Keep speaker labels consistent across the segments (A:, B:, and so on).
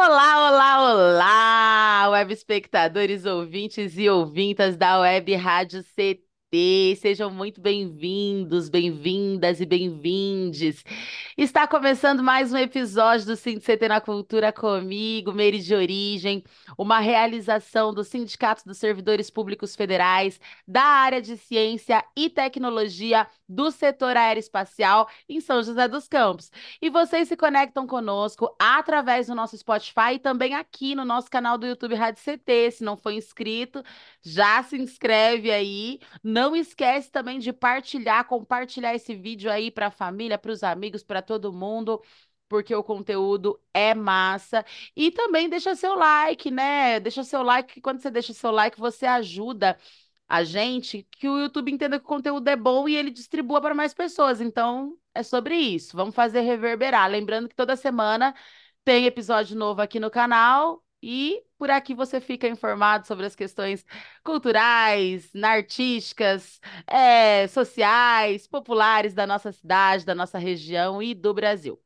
A: Olá, olá, olá, web espectadores, ouvintes e ouvintas da Web Rádio CT. Sejam muito bem-vindos, bem-vindas e bem-vindes. Está começando mais um episódio do CT na Cultura comigo, Meire de Origem, uma realização do Sindicato dos Servidores Públicos Federais da área de Ciência e Tecnologia do setor aeroespacial em São José dos Campos. E vocês se conectam conosco através do nosso Spotify e também aqui no nosso canal do YouTube Rádio CT. Se não for inscrito, já se inscreve aí. Não esquece também de partilhar, compartilhar esse vídeo aí para a família, para os amigos, para todo mundo porque o conteúdo é massa. E também deixa seu like, né? Deixa seu like, que quando você deixa seu like, você ajuda a gente que o YouTube entenda que o conteúdo é bom e ele distribua para mais pessoas. Então, é sobre isso. Vamos fazer reverberar. Lembrando que toda semana tem episódio novo aqui no canal e por aqui você fica informado sobre as questões culturais, artísticas, é, sociais, populares da nossa cidade, da nossa região e do Brasil.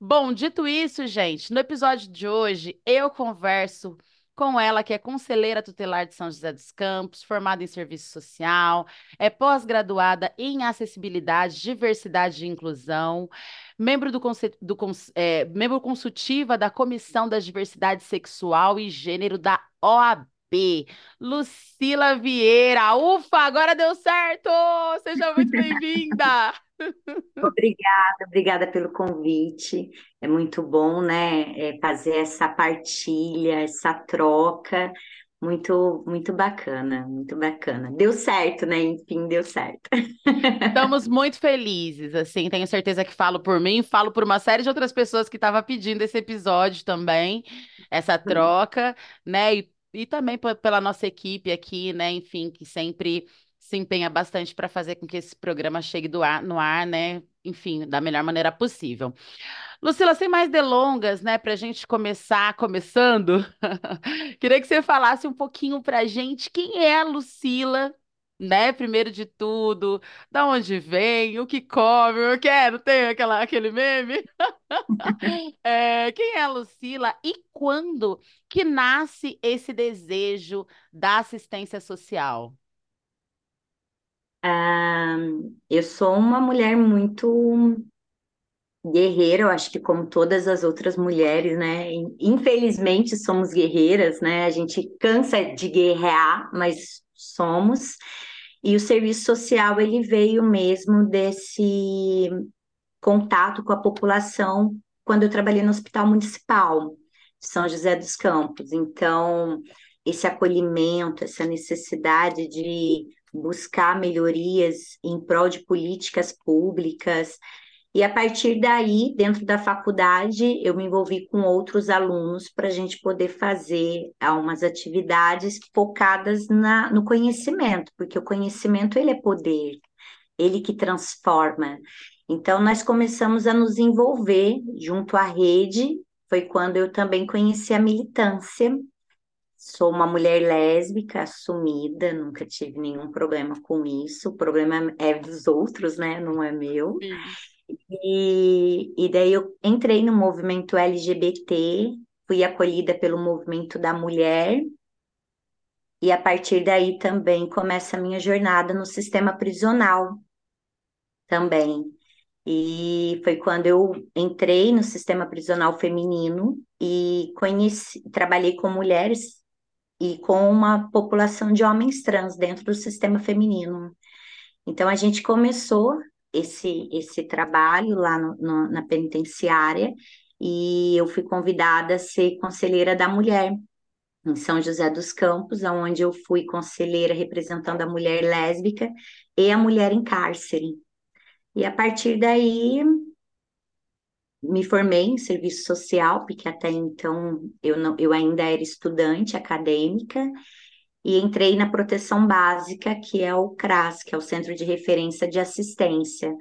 A: Bom, dito isso, gente, no episódio de hoje eu converso com ela, que é conselheira tutelar de São José dos Campos, formada em serviço social, é pós-graduada em acessibilidade, diversidade e inclusão, membro do, do é, membro consultiva da Comissão da Diversidade Sexual e Gênero da OAB. Lucila Vieira, ufa, agora deu certo! Seja muito bem-vinda!
B: Obrigada, obrigada pelo convite. É muito bom, né, é fazer essa partilha, essa troca. Muito, muito bacana, muito bacana. Deu certo, né? Enfim, deu certo.
A: Estamos muito felizes, assim, tenho certeza que falo por mim, falo por uma série de outras pessoas que estavam pedindo esse episódio também, essa uhum. troca, né? E, e também pela nossa equipe aqui, né? Enfim, que sempre se empenha bastante para fazer com que esse programa chegue ar, no ar, né? Enfim, da melhor maneira possível. Lucila, sem mais delongas, né, para a gente começar começando, queria que você falasse um pouquinho para a gente quem é a Lucila, né? Primeiro de tudo, da onde vem, o que come, o que é, tem aquela, aquele meme? é, quem é a Lucila e quando que nasce esse desejo da assistência social?
B: Eu sou uma mulher muito guerreira, eu acho que como todas as outras mulheres, né? Infelizmente somos guerreiras, né? A gente cansa de guerrear, mas somos. E o serviço social ele veio mesmo desse contato com a população quando eu trabalhei no Hospital Municipal de São José dos Campos. Então, esse acolhimento, essa necessidade de buscar melhorias em prol de políticas públicas. E a partir daí, dentro da faculdade, eu me envolvi com outros alunos para a gente poder fazer algumas atividades focadas na, no conhecimento, porque o conhecimento ele é poder, ele que transforma. Então, nós começamos a nos envolver junto à rede, foi quando eu também conheci a militância, Sou uma mulher lésbica assumida, nunca tive nenhum problema com isso. O problema é dos outros, né? Não é meu. E, e daí eu entrei no movimento LGBT, fui acolhida pelo movimento da mulher, e a partir daí também começa a minha jornada no sistema prisional também. E foi quando eu entrei no sistema prisional feminino e conheci, trabalhei com mulheres e com uma população de homens trans dentro do sistema feminino. Então, a gente começou esse, esse trabalho lá no, no, na penitenciária e eu fui convidada a ser conselheira da mulher em São José dos Campos, onde eu fui conselheira representando a mulher lésbica e a mulher em cárcere. E a partir daí me formei em serviço social, porque até então eu, não, eu ainda era estudante acadêmica, e entrei na proteção básica, que é o CRAS, que é o Centro de Referência de Assistência.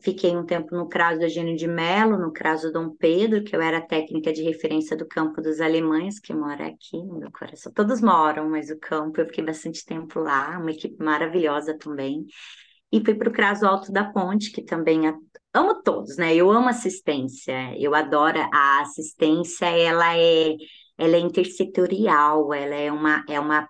B: Fiquei um tempo no CRAS do Eugênio de Mello, no CRAS do Dom Pedro, que eu era técnica de referência do campo dos alemães, que mora aqui no meu coração. Todos moram, mas o campo eu fiquei bastante tempo lá, uma equipe maravilhosa também. E fui para o CRAS Alto da Ponte, que também amo todos, né? Eu amo assistência, eu adoro a assistência, ela é ela é intersetorial, ela é uma, é uma,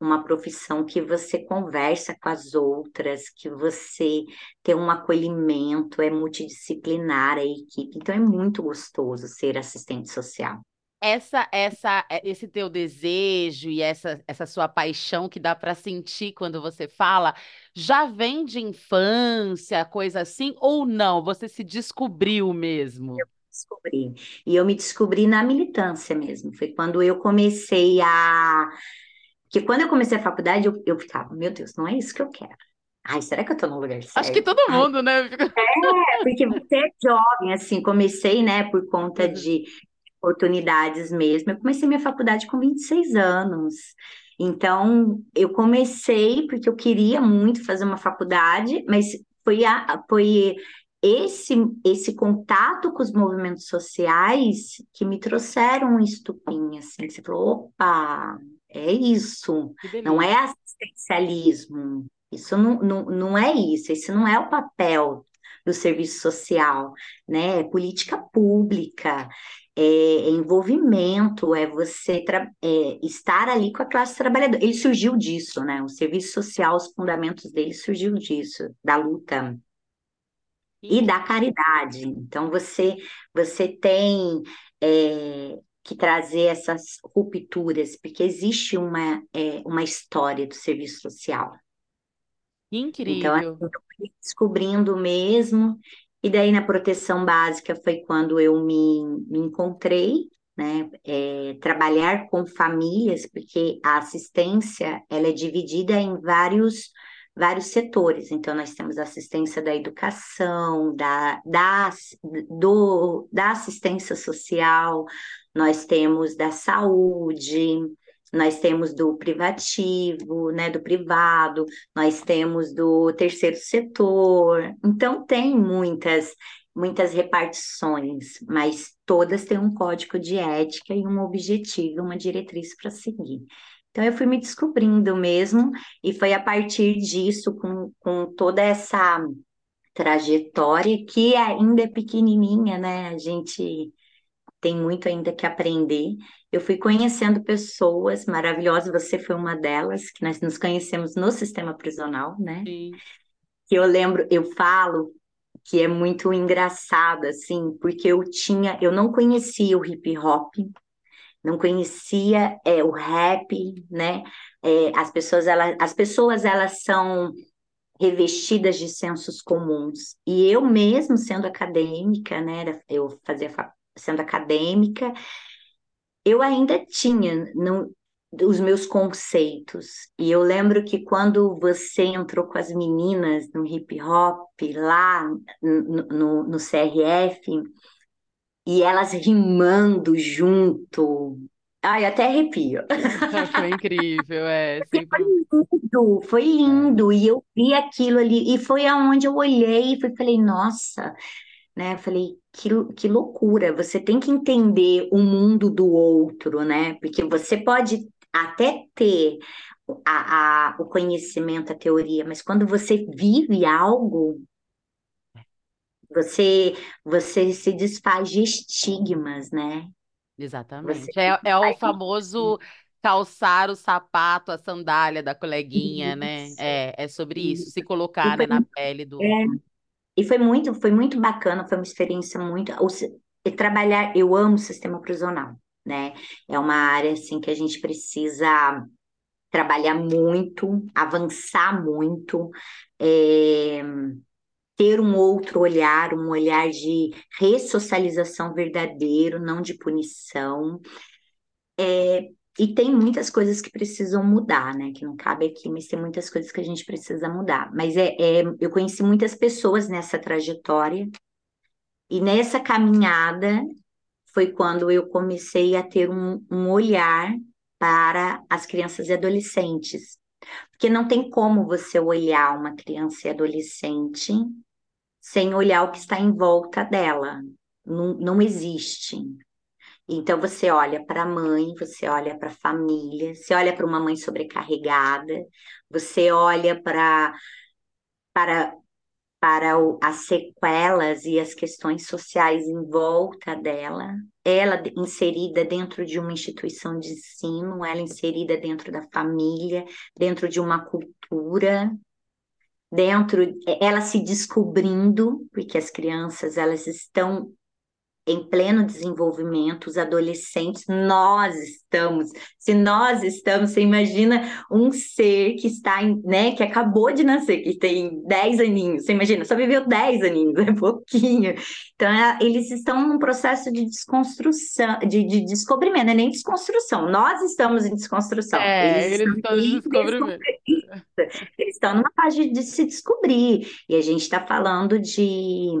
B: uma profissão que você conversa com as outras, que você tem um acolhimento, é multidisciplinar a equipe, então é muito gostoso ser assistente social
A: essa essa esse teu desejo e essa essa sua paixão que dá para sentir quando você fala já vem de infância, coisa assim ou não? Você se descobriu mesmo?
B: Eu descobri. E eu me descobri na militância mesmo. Foi quando eu comecei a que quando eu comecei a faculdade eu, eu ficava, meu Deus, não é isso que eu quero. Ai, será que eu tô no lugar certo?
A: Acho que todo mundo,
B: Ai,
A: né?
B: É, porque você é jovem, assim, comecei, né, por conta uhum. de oportunidades mesmo. Eu comecei minha faculdade com 26 anos. Então, eu comecei porque eu queria muito fazer uma faculdade, mas foi, a, foi esse, esse contato com os movimentos sociais que me trouxeram um estupim, assim, você falou, opa, é isso, não é assistencialismo, isso não, não, não é isso, esse não é o papel do serviço social, né? É política pública, é envolvimento, é você é, estar ali com a classe trabalhadora. Ele surgiu disso, né? O serviço social, os fundamentos dele surgiu disso, da luta e da caridade. Então você você tem é, que trazer essas rupturas, porque existe uma, é, uma história do serviço social.
A: Incrível. Então,
B: eu fui descobrindo mesmo, e daí na proteção básica foi quando eu me, me encontrei, né? É, trabalhar com famílias, porque a assistência ela é dividida em vários vários setores. Então, nós temos assistência da educação, da, da, do, da assistência social, nós temos da saúde, nós temos do privativo, né, do privado, nós temos do terceiro setor. Então tem muitas muitas repartições, mas todas têm um código de ética e um objetivo, uma diretriz para seguir. Então eu fui me descobrindo mesmo e foi a partir disso com, com toda essa trajetória que ainda é pequenininha, né? A gente tem muito ainda que aprender. Eu fui conhecendo pessoas maravilhosas, você foi uma delas, que nós nos conhecemos no sistema prisional, né? Sim. Eu lembro, eu falo que é muito engraçado, assim, porque eu tinha, eu não conhecia o hip hop, não conhecia é, o rap, né? É, as pessoas, elas, as pessoas, elas são revestidas de sensos comuns. E eu mesmo, sendo acadêmica, né? Eu fazia sendo acadêmica, eu ainda tinha no, os meus conceitos. E eu lembro que quando você entrou com as meninas no hip hop lá no, no, no CRF, e elas rimando junto. Ai, até arrepio.
A: Foi incrível, é. Sempre...
B: Foi lindo, foi lindo. E eu vi aquilo ali, e foi aonde eu olhei e falei, nossa, né? Eu falei, que, que loucura, você tem que entender o mundo do outro, né? Porque você pode até ter a, a, o conhecimento, a teoria, mas quando você vive algo, você, você se desfaz de estigmas, né?
A: Exatamente. É, é o famoso calçar o sapato, a sandália da coleguinha, né? É, é sobre isso, se colocar né, na pele do.
B: É, e foi muito, foi muito bacana, foi uma experiência muito. Trabalhar, eu amo o sistema prisional, né? É uma área assim que a gente precisa trabalhar muito, avançar muito, é, ter um outro olhar, um olhar de ressocialização verdadeiro, não de punição. É, e tem muitas coisas que precisam mudar, né? Que não cabe aqui, mas tem muitas coisas que a gente precisa mudar. Mas é, é eu conheci muitas pessoas nessa trajetória, e nessa caminhada foi quando eu comecei a ter um, um olhar para as crianças e adolescentes. Porque não tem como você olhar uma criança e adolescente sem olhar o que está em volta dela. Não, não existe. Então você olha para a mãe, você olha para a família, você olha para uma mãe sobrecarregada, você olha para para para o, as sequelas e as questões sociais em volta dela, ela inserida dentro de uma instituição de ensino, ela inserida dentro da família, dentro de uma cultura, dentro ela se descobrindo, porque as crianças elas estão em pleno desenvolvimento, os adolescentes, nós estamos. Se nós estamos, você imagina um ser que está, em, né, que acabou de nascer, que tem 10 aninhos, você imagina, só viveu 10 aninhos, é pouquinho. Então, é, eles estão num processo de desconstrução, de, de descobrimento, não é nem desconstrução, nós estamos em desconstrução.
A: É, eles, eles estão em descobrimento.
B: Eles estão numa fase de se descobrir, e a gente está falando de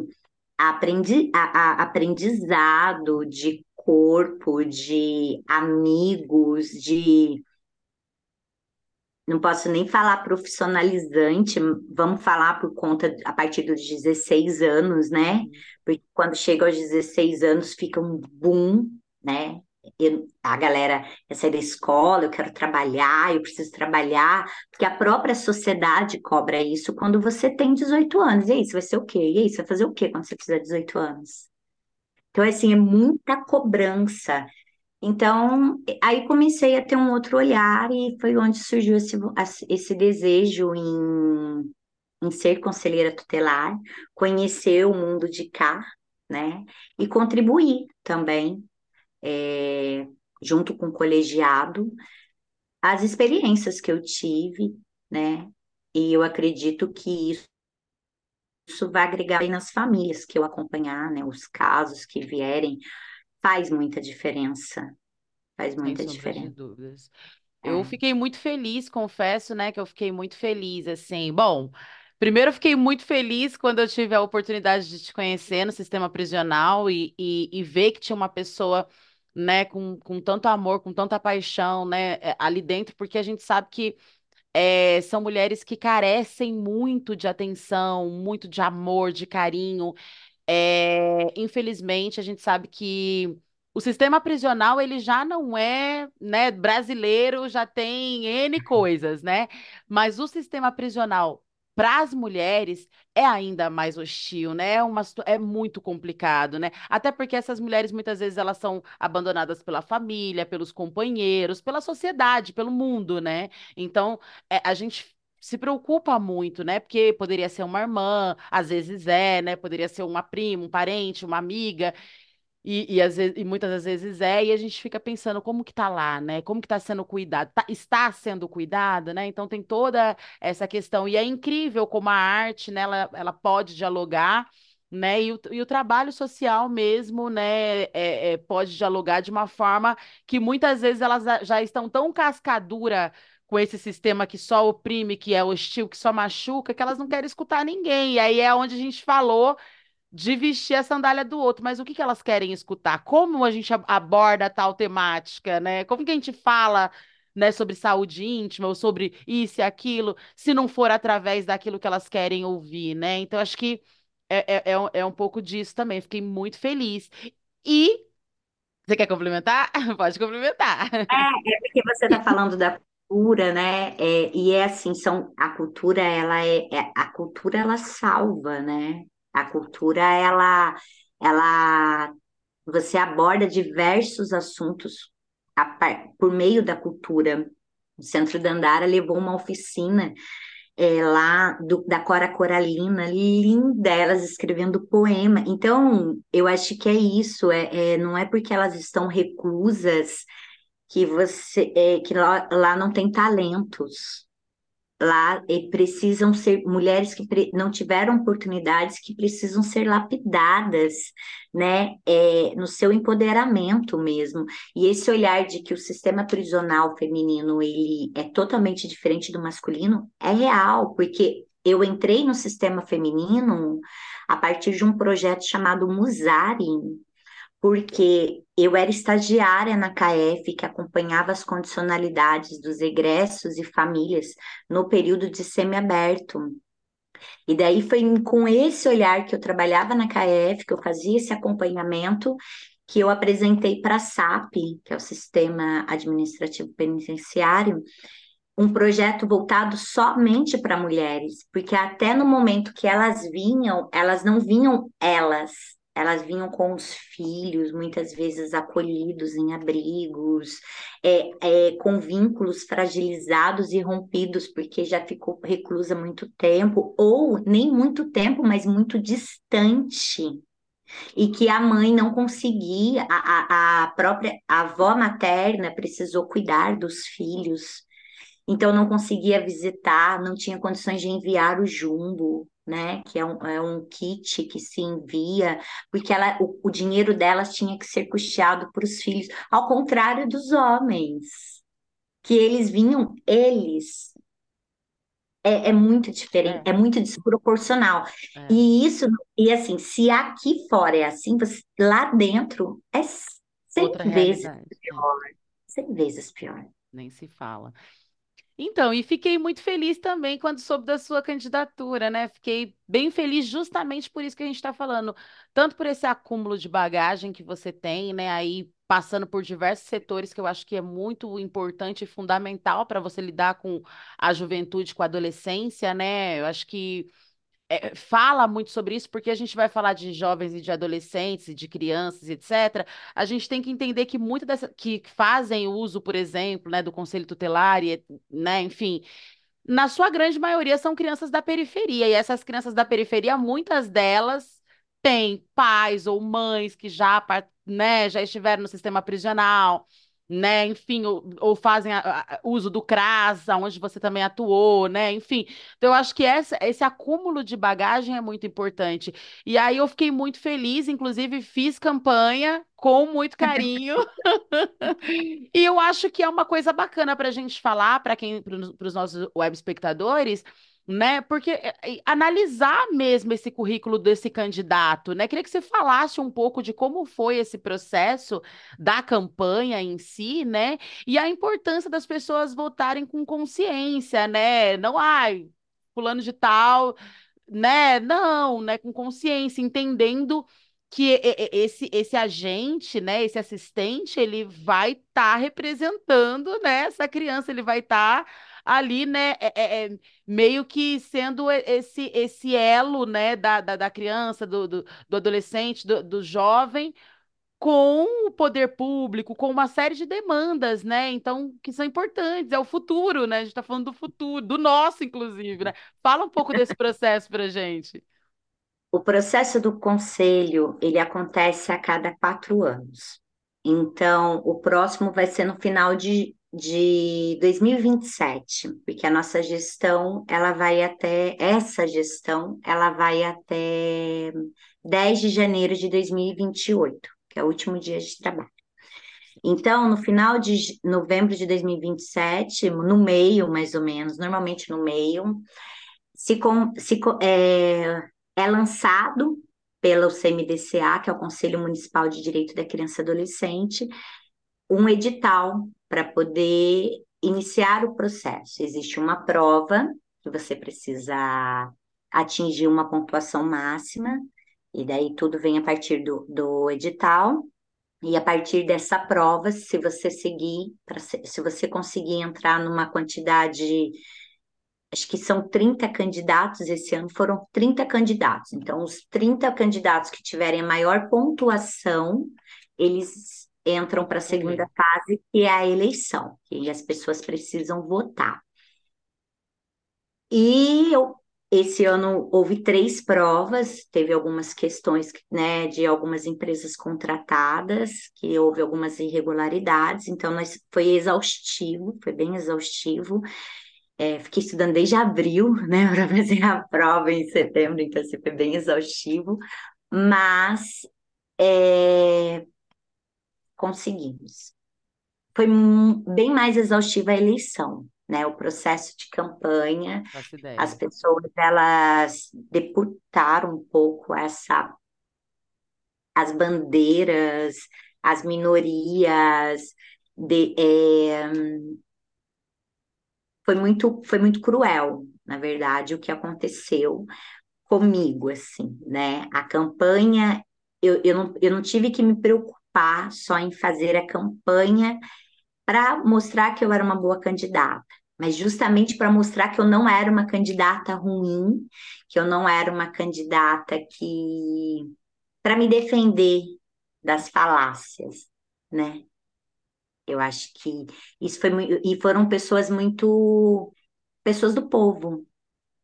B: aprendi, a, a, aprendizado de corpo, de amigos, de. Não posso nem falar profissionalizante, vamos falar por conta a partir dos 16 anos, né? Porque quando chega aos 16 anos fica um boom, né? Eu, a galera quer sair da escola, eu quero trabalhar, eu preciso trabalhar, porque a própria sociedade cobra isso quando você tem 18 anos. E aí, você vai ser o quê? E aí, você vai fazer o quê quando você fizer 18 anos? Então, assim, é muita cobrança. Então, aí comecei a ter um outro olhar e foi onde surgiu esse, esse desejo em, em ser conselheira tutelar, conhecer o mundo de cá, né? E contribuir também é, junto com o colegiado, as experiências que eu tive, né? E eu acredito que isso, isso vai agregar bem nas famílias que eu acompanhar, né? Os casos que vierem, faz muita diferença. Faz muita
A: Sem
B: diferença.
A: dúvidas.
B: É.
A: Eu fiquei muito feliz, confesso, né, que eu fiquei muito feliz, assim. Bom, primeiro eu fiquei muito feliz quando eu tive a oportunidade de te conhecer no sistema prisional e, e, e ver que tinha uma pessoa né, com, com tanto amor, com tanta paixão, né, é, ali dentro, porque a gente sabe que é, são mulheres que carecem muito de atenção, muito de amor, de carinho. É, infelizmente, a gente sabe que o sistema prisional ele já não é, né, brasileiro, já tem N coisas, né? Mas o sistema prisional para as mulheres é ainda mais hostil, né? É, uma, é muito complicado, né? Até porque essas mulheres muitas vezes elas são abandonadas pela família, pelos companheiros, pela sociedade, pelo mundo, né? Então, é, a gente se preocupa muito, né? Porque poderia ser uma irmã, às vezes é, né? Poderia ser uma prima, um parente, uma amiga. E, e, às vezes, e muitas vezes é, e a gente fica pensando como que tá lá, né? Como que tá sendo cuidado? Tá- está sendo cuidado, né? Então tem toda essa questão. E é incrível como a arte, né, ela, ela pode dialogar, né? E o, e o trabalho social mesmo, né, é, é, pode dialogar de uma forma que muitas vezes elas já estão tão cascadura com esse sistema que só oprime, que é hostil, que só machuca, que elas não querem escutar ninguém. E aí é onde a gente falou de vestir a sandália do outro, mas o que que elas querem escutar? Como a gente aborda tal temática, né? Como que a gente fala, né, sobre saúde íntima ou sobre isso e aquilo, se não for através daquilo que elas querem ouvir, né? Então, acho que é, é, é um, é pouco disso também. Fiquei muito feliz. E você quer complementar? Pode complementar.
B: É, é porque você está falando da cultura, né? É, e é assim, são a cultura, ela é, é- a cultura ela salva, né? A cultura ela ela você aborda diversos assuntos par- por meio da cultura. O Centro Dandara levou uma oficina é, lá do- da Cora Coralina, linda, elas escrevendo poema. Então, eu acho que é isso, é, é- não é porque elas estão reclusas que você é, que lá, lá não tem talentos. Lá eh, precisam ser mulheres que não tiveram oportunidades, que precisam ser lapidadas, né, é, no seu empoderamento mesmo. E esse olhar de que o sistema prisional feminino ele é totalmente diferente do masculino é real, porque eu entrei no sistema feminino a partir de um projeto chamado Musari, porque eu era estagiária na KF, que acompanhava as condicionalidades dos egressos e famílias no período de semiaberto. E daí foi com esse olhar que eu trabalhava na KF, que eu fazia esse acompanhamento, que eu apresentei para a SAP, que é o Sistema Administrativo Penitenciário, um projeto voltado somente para mulheres, porque até no momento que elas vinham, elas não vinham elas, elas vinham com os filhos, muitas vezes acolhidos em abrigos, é, é, com vínculos fragilizados e rompidos, porque já ficou reclusa muito tempo, ou nem muito tempo, mas muito distante. E que a mãe não conseguia, a, a própria avó materna precisou cuidar dos filhos então não conseguia visitar, não tinha condições de enviar o jumbo, né? Que é um, é um kit que se envia, porque ela, o, o dinheiro delas tinha que ser custeado para os filhos, ao contrário dos homens, que eles vinham, eles. É, é muito diferente, é. é muito desproporcional. É. E isso, e assim, se aqui fora é assim, você, lá dentro é cem Outra vezes realidade. pior. Cem vezes pior.
A: Nem se fala. Então, e fiquei muito feliz também quando soube da sua candidatura, né? Fiquei bem feliz justamente por isso que a gente está falando, tanto por esse acúmulo de bagagem que você tem, né? Aí passando por diversos setores que eu acho que é muito importante e fundamental para você lidar com a juventude, com a adolescência, né? Eu acho que é, fala muito sobre isso, porque a gente vai falar de jovens e de adolescentes, de crianças, etc. A gente tem que entender que muitas dessas que fazem uso, por exemplo, né, do conselho tutelar, e, né, enfim, na sua grande maioria são crianças da periferia, e essas crianças da periferia, muitas delas têm pais ou mães que já, né, já estiveram no sistema prisional né? Enfim, ou, ou fazem a, a, uso do CRAS, onde você também atuou, né? Enfim, então eu acho que essa, esse acúmulo de bagagem é muito importante. E aí eu fiquei muito feliz, inclusive fiz campanha com muito carinho. e eu acho que é uma coisa bacana para a gente falar para quem, para os nossos web espectadores né? Porque é, é, analisar mesmo esse currículo desse candidato, né? Queria que você falasse um pouco de como foi esse processo da campanha em si, né? E a importância das pessoas votarem com consciência, né? Não, ai, fulano de tal, né? Não, né? Com consciência, entendendo que esse, esse agente, né, esse assistente, ele vai estar tá representando, né, essa criança, ele vai estar tá ali, né, é, é, é, meio que sendo esse, esse elo, né, da, da, da criança, do, do, do adolescente, do, do jovem, com o poder público, com uma série de demandas, né? Então, que são importantes, é o futuro, né? A gente está falando do futuro, do nosso, inclusive, né? Fala um pouco desse processo para gente.
B: O processo do conselho, ele acontece a cada quatro anos. Então, o próximo vai ser no final de de 2027, porque a nossa gestão, ela vai até, essa gestão, ela vai até 10 de janeiro de 2028, que é o último dia de trabalho. Então, no final de novembro de 2027, no meio, mais ou menos, normalmente no meio, se, com, se é, é lançado pelo CMDCA, que é o Conselho Municipal de Direito da Criança e Adolescente, um edital para poder iniciar o processo. Existe uma prova que você precisa atingir uma pontuação máxima, e daí tudo vem a partir do, do edital. E a partir dessa prova, se você seguir, pra, se você conseguir entrar numa quantidade, acho que são 30 candidatos, esse ano foram 30 candidatos. Então, os 30 candidatos que tiverem a maior pontuação, eles entram para a segunda fase, que é a eleição, que as pessoas precisam votar. E eu, esse ano houve três provas, teve algumas questões né, de algumas empresas contratadas, que houve algumas irregularidades, então nós, foi exaustivo, foi bem exaustivo. É, fiquei estudando desde abril, né, para fazer a prova em setembro, então assim, foi bem exaustivo, mas é, conseguimos. Foi bem mais exaustiva a eleição, né? O processo de campanha, as pessoas elas deputaram um pouco essa as bandeiras, as minorias, de, é, foi muito, foi muito cruel, na verdade, o que aconteceu comigo, assim, né? A campanha, eu, eu, não, eu não tive que me preocupar só em fazer a campanha para mostrar que eu era uma boa candidata, mas justamente para mostrar que eu não era uma candidata ruim, que eu não era uma candidata que. para me defender das falácias, né? Eu acho que isso foi. E foram pessoas muito. pessoas do povo,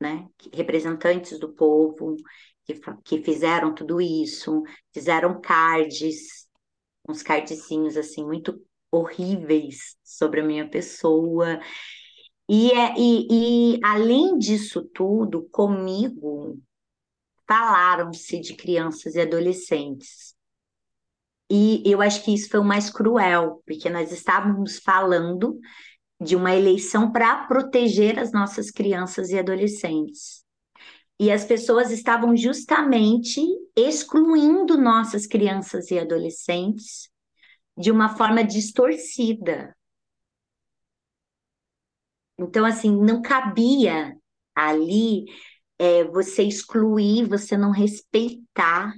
B: né? Representantes do povo, que, que fizeram tudo isso, fizeram cards, uns cardzinhos assim, muito horríveis sobre a minha pessoa. E, é, e, e além disso tudo, comigo falaram-se de crianças e adolescentes. E eu acho que isso foi o mais cruel, porque nós estávamos falando de uma eleição para proteger as nossas crianças e adolescentes. E as pessoas estavam justamente excluindo nossas crianças e adolescentes de uma forma distorcida. Então, assim, não cabia ali é, você excluir, você não respeitar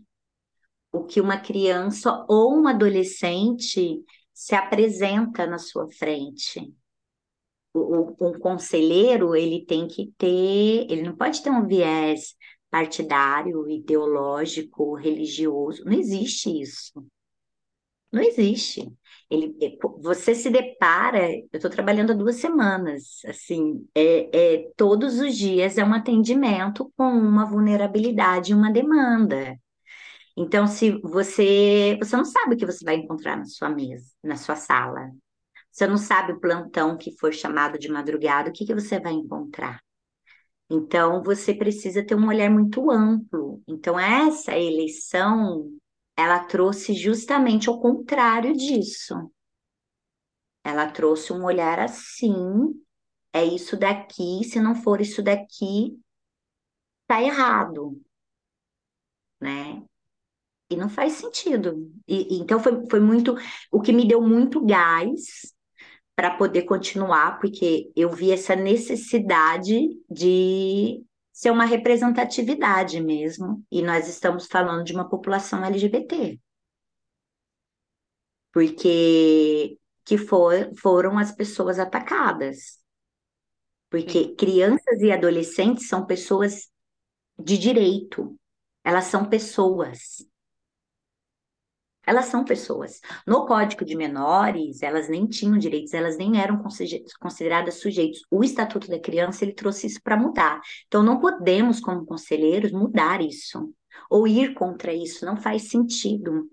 B: o que uma criança ou um adolescente se apresenta na sua frente. O, o, conselheiro, ele tem que ter, ele não pode ter um viés partidário, ideológico, religioso, não existe isso. Não existe. Ele, é, você se depara, eu estou trabalhando há duas semanas, assim, é, é, todos os dias é um atendimento com uma vulnerabilidade, uma demanda. Então, se você, você não sabe o que você vai encontrar na sua mesa, na sua sala. Você não sabe o plantão que for chamado de madrugada, o que, que você vai encontrar. Então, você precisa ter um olhar muito amplo. Então, essa eleição, ela trouxe justamente o contrário disso. Ela trouxe um olhar assim, é isso daqui, se não for isso daqui, tá errado, né? E não faz sentido. E, então foi, foi muito o que me deu muito gás para poder continuar, porque eu vi essa necessidade de ser uma representatividade mesmo. E nós estamos falando de uma população LGBT. Porque que for, foram as pessoas atacadas. Porque crianças e adolescentes são pessoas de direito, elas são pessoas. Elas são pessoas. No Código de Menores, elas nem tinham direitos, elas nem eram consideradas sujeitos. O Estatuto da Criança, ele trouxe isso para mudar. Então, não podemos, como conselheiros, mudar isso. Ou ir contra isso, não faz sentido.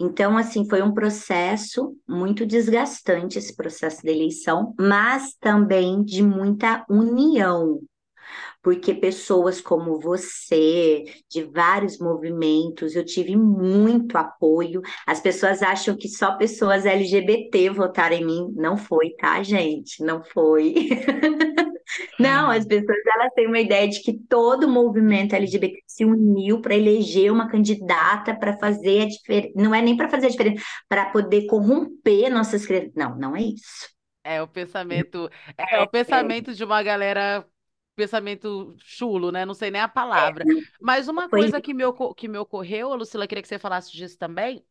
B: Então, assim, foi um processo muito desgastante esse processo de eleição, mas também de muita união, porque pessoas como você, de vários movimentos, eu tive muito apoio. As pessoas acham que só pessoas LGBT votaram em mim. Não foi, tá, gente? Não foi. Não, as pessoas elas têm uma ideia de que todo movimento LGBT se uniu para eleger uma candidata para fazer a diferença. Não é nem para fazer a diferença, para poder corromper nossas crianças. Não, não é isso.
A: É o pensamento, é, é o pensamento de uma galera pensamento chulo, né? Não sei nem a palavra. É. Mas uma coisa que me, que me ocorreu, Lucila, queria que você falasse disso também,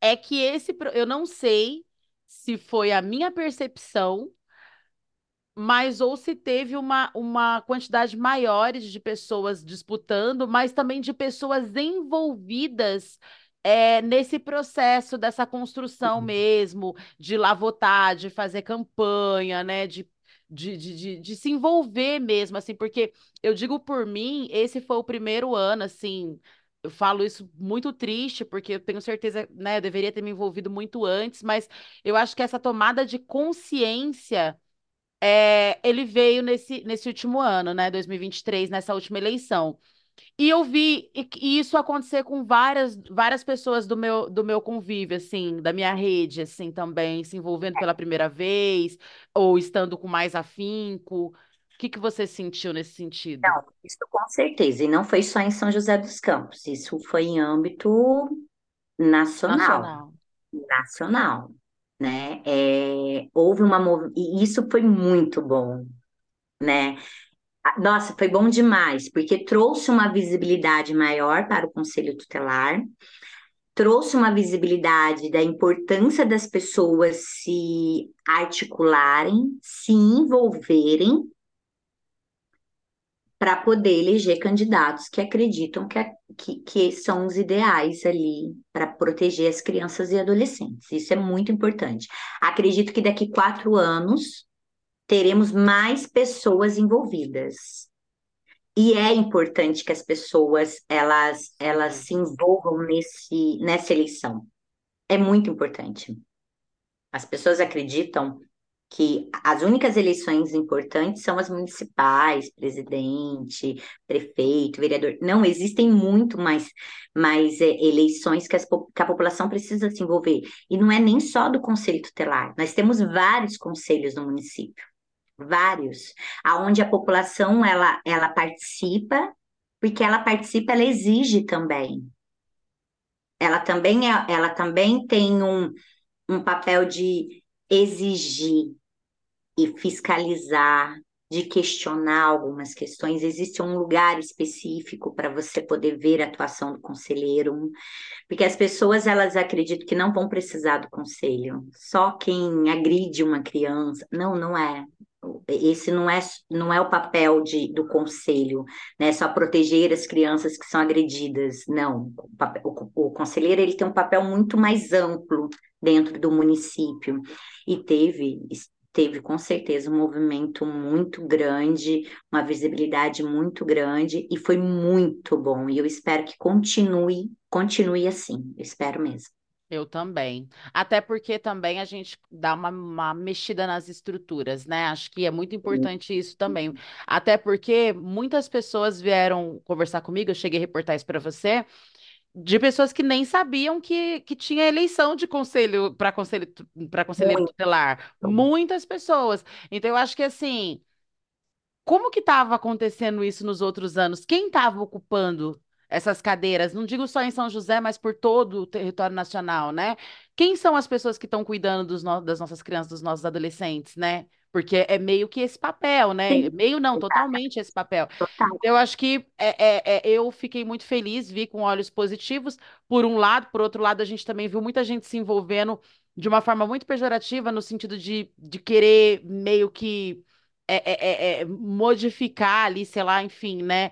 A: é que esse. Eu não sei se foi a minha percepção, mas ou se teve uma, uma quantidade maior de pessoas disputando, mas também de pessoas envolvidas é, nesse processo dessa construção uhum. mesmo, de lá votar, de fazer campanha, né? De de, de, de, de, se envolver mesmo, assim, porque eu digo por mim, esse foi o primeiro ano, assim, eu falo isso muito triste, porque eu tenho certeza, né, eu deveria ter me envolvido muito antes, mas eu acho que essa tomada de consciência, é, ele veio nesse, nesse último ano, né, 2023, nessa última eleição. E eu vi isso acontecer com várias, várias pessoas do meu, do meu convívio, assim, da minha rede, assim, também, se envolvendo pela primeira vez, ou estando com mais afinco. O que, que você sentiu nesse sentido?
B: Não, isso com certeza. E não foi só em São José dos Campos, isso foi em âmbito nacional.
A: Nacional.
B: Nacional, né? É, houve uma e isso foi muito bom, né? Nossa, foi bom demais, porque trouxe uma visibilidade maior para o Conselho Tutelar, trouxe uma visibilidade da importância das pessoas se articularem, se envolverem para poder eleger candidatos que acreditam que, que, que são os ideais ali para proteger as crianças e adolescentes. Isso é muito importante. Acredito que daqui quatro anos teremos mais pessoas envolvidas. E é importante que as pessoas elas, elas se envolvam nesse, nessa eleição. É muito importante. As pessoas acreditam que as únicas eleições importantes são as municipais, presidente, prefeito, vereador. Não, existem muito mais, mais é, eleições que, as, que a população precisa se envolver. E não é nem só do Conselho Tutelar, nós temos vários conselhos no município, vários, aonde a população ela, ela participa, porque ela participa, ela exige também. Ela também, é, ela também tem um, um papel de exigir e fiscalizar, de questionar algumas questões. Existe um lugar específico para você poder ver a atuação do conselheiro, porque as pessoas elas acreditam que não vão precisar do conselho. Só quem agride uma criança, não, não é. Esse não é, não é o papel de, do conselho, né? Só proteger as crianças que são agredidas. Não, o, papel, o, o conselheiro ele tem um papel muito mais amplo dentro do município e teve teve com certeza um movimento muito grande, uma visibilidade muito grande e foi muito bom. E eu espero que continue, continue assim. Eu espero mesmo.
A: Eu também. Até porque também a gente dá uma, uma, mexida nas estruturas, né? Acho que é muito importante isso também. Até porque muitas pessoas vieram conversar comigo, eu cheguei a reportar isso para você, de pessoas que nem sabiam que, que tinha eleição de conselho para conselho, para conselheiro tutelar. Muitas pessoas. Então, eu acho que assim, como que estava acontecendo isso nos outros anos? Quem estava ocupando essas cadeiras? Não digo só em São José, mas por todo o território nacional, né? Quem são as pessoas que estão cuidando dos no... das nossas crianças, dos nossos adolescentes, né? Porque é meio que esse papel, né? Sim. Meio não, totalmente esse papel. Total. Eu acho que é, é, é, eu fiquei muito feliz, vi com olhos positivos, por um lado, por outro lado, a gente também viu muita gente se envolvendo de uma forma muito pejorativa, no sentido de, de querer meio que é, é, é modificar ali, sei lá, enfim, né?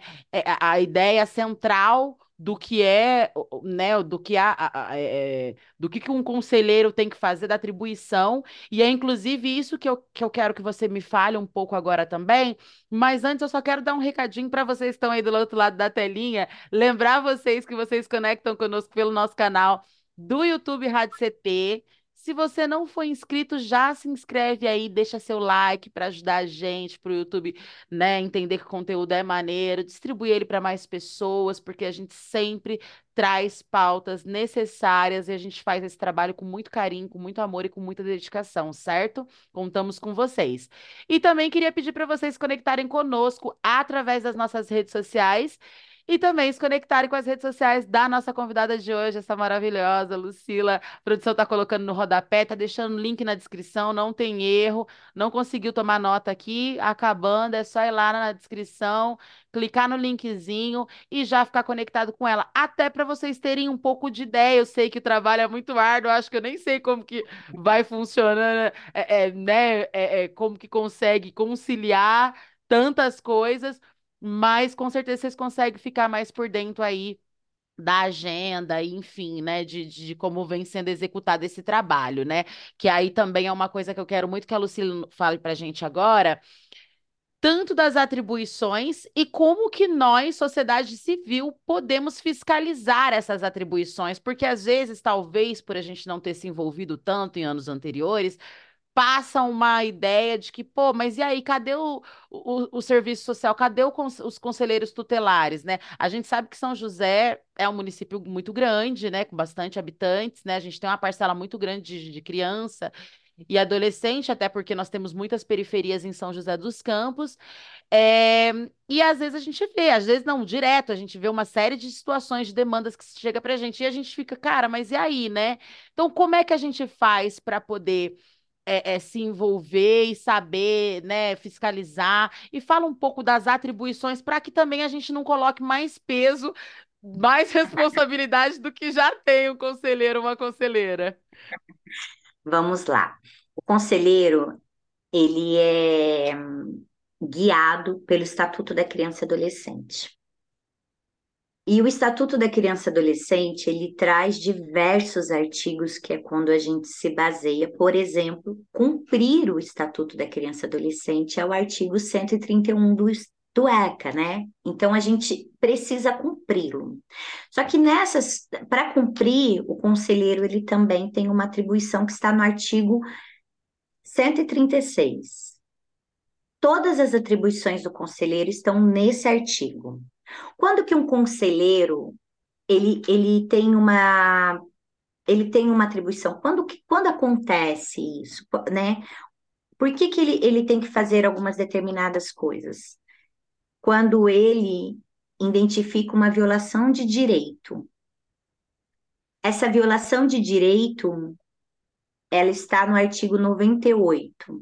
A: a ideia central do que é, né, do que a, a, a é, do que, que um conselheiro tem que fazer da atribuição, e é inclusive isso que eu, que eu quero que você me fale um pouco agora também, mas antes eu só quero dar um recadinho para vocês que estão aí do outro lado da telinha, lembrar vocês que vocês conectam conosco pelo nosso canal do YouTube Rádio CT, se você não for inscrito, já se inscreve aí, deixa seu like para ajudar a gente, para o YouTube, né, entender que o conteúdo é maneiro, distribui ele para mais pessoas, porque a gente sempre traz pautas necessárias e a gente faz esse trabalho com muito carinho, com muito amor e com muita dedicação, certo? Contamos com vocês. E também queria pedir para vocês conectarem conosco através das nossas redes sociais e também se conectarem com as redes sociais da nossa convidada de hoje, essa maravilhosa Lucila. A produção está colocando no rodapé, está deixando o link na descrição, não tem erro. Não conseguiu tomar nota aqui, acabando, é só ir lá na descrição, clicar no linkzinho e já ficar conectado com ela. Até para vocês terem um pouco de ideia. Eu sei que o trabalho é muito árduo, acho que eu nem sei como que vai funcionando, é, é, né? É, é como que consegue conciliar tantas coisas mas com certeza vocês conseguem ficar mais por dentro aí da agenda, enfim, né, de, de como vem sendo executado esse trabalho, né? Que aí também é uma coisa que eu quero muito que a Lucila fale para a gente agora, tanto das atribuições e como que nós, sociedade civil, podemos fiscalizar essas atribuições, porque às vezes, talvez por a gente não ter se envolvido tanto em anos anteriores, passa uma ideia de que, pô, mas e aí, cadê o, o, o serviço social? Cadê o, os conselheiros tutelares, né? A gente sabe que São José é um município muito grande, né, com bastante habitantes, né? A gente tem uma parcela muito grande de, de criança. e adolescente, até porque nós temos muitas periferias em São José dos Campos. É, e às vezes a gente vê, às vezes não, direto, a gente vê uma série de situações, de demandas que chega pra gente e a gente fica, cara, mas e aí, né? Então, como é que a gente faz para poder é, é, se envolver e saber, né, fiscalizar? E fala um pouco das atribuições para que também a gente não coloque mais peso, mais responsabilidade do que já tem o conselheiro uma conselheira.
B: Vamos lá. O conselheiro, ele é guiado pelo Estatuto da Criança e Adolescente. E o Estatuto da Criança e Adolescente, ele traz diversos artigos que é quando a gente se baseia, por exemplo, cumprir o Estatuto da Criança e Adolescente é o artigo 131 do, do ECA, né? Então a gente precisa cumpri-lo. Só que nessas, para cumprir, o conselheiro ele também tem uma atribuição que está no artigo 136. Todas as atribuições do conselheiro estão nesse artigo. Quando que um conselheiro ele, ele tem uma ele tem uma atribuição? Quando que quando acontece isso, né? Por que, que ele, ele tem que fazer algumas determinadas coisas? quando ele identifica uma violação de direito. Essa violação de direito, ela está no artigo 98,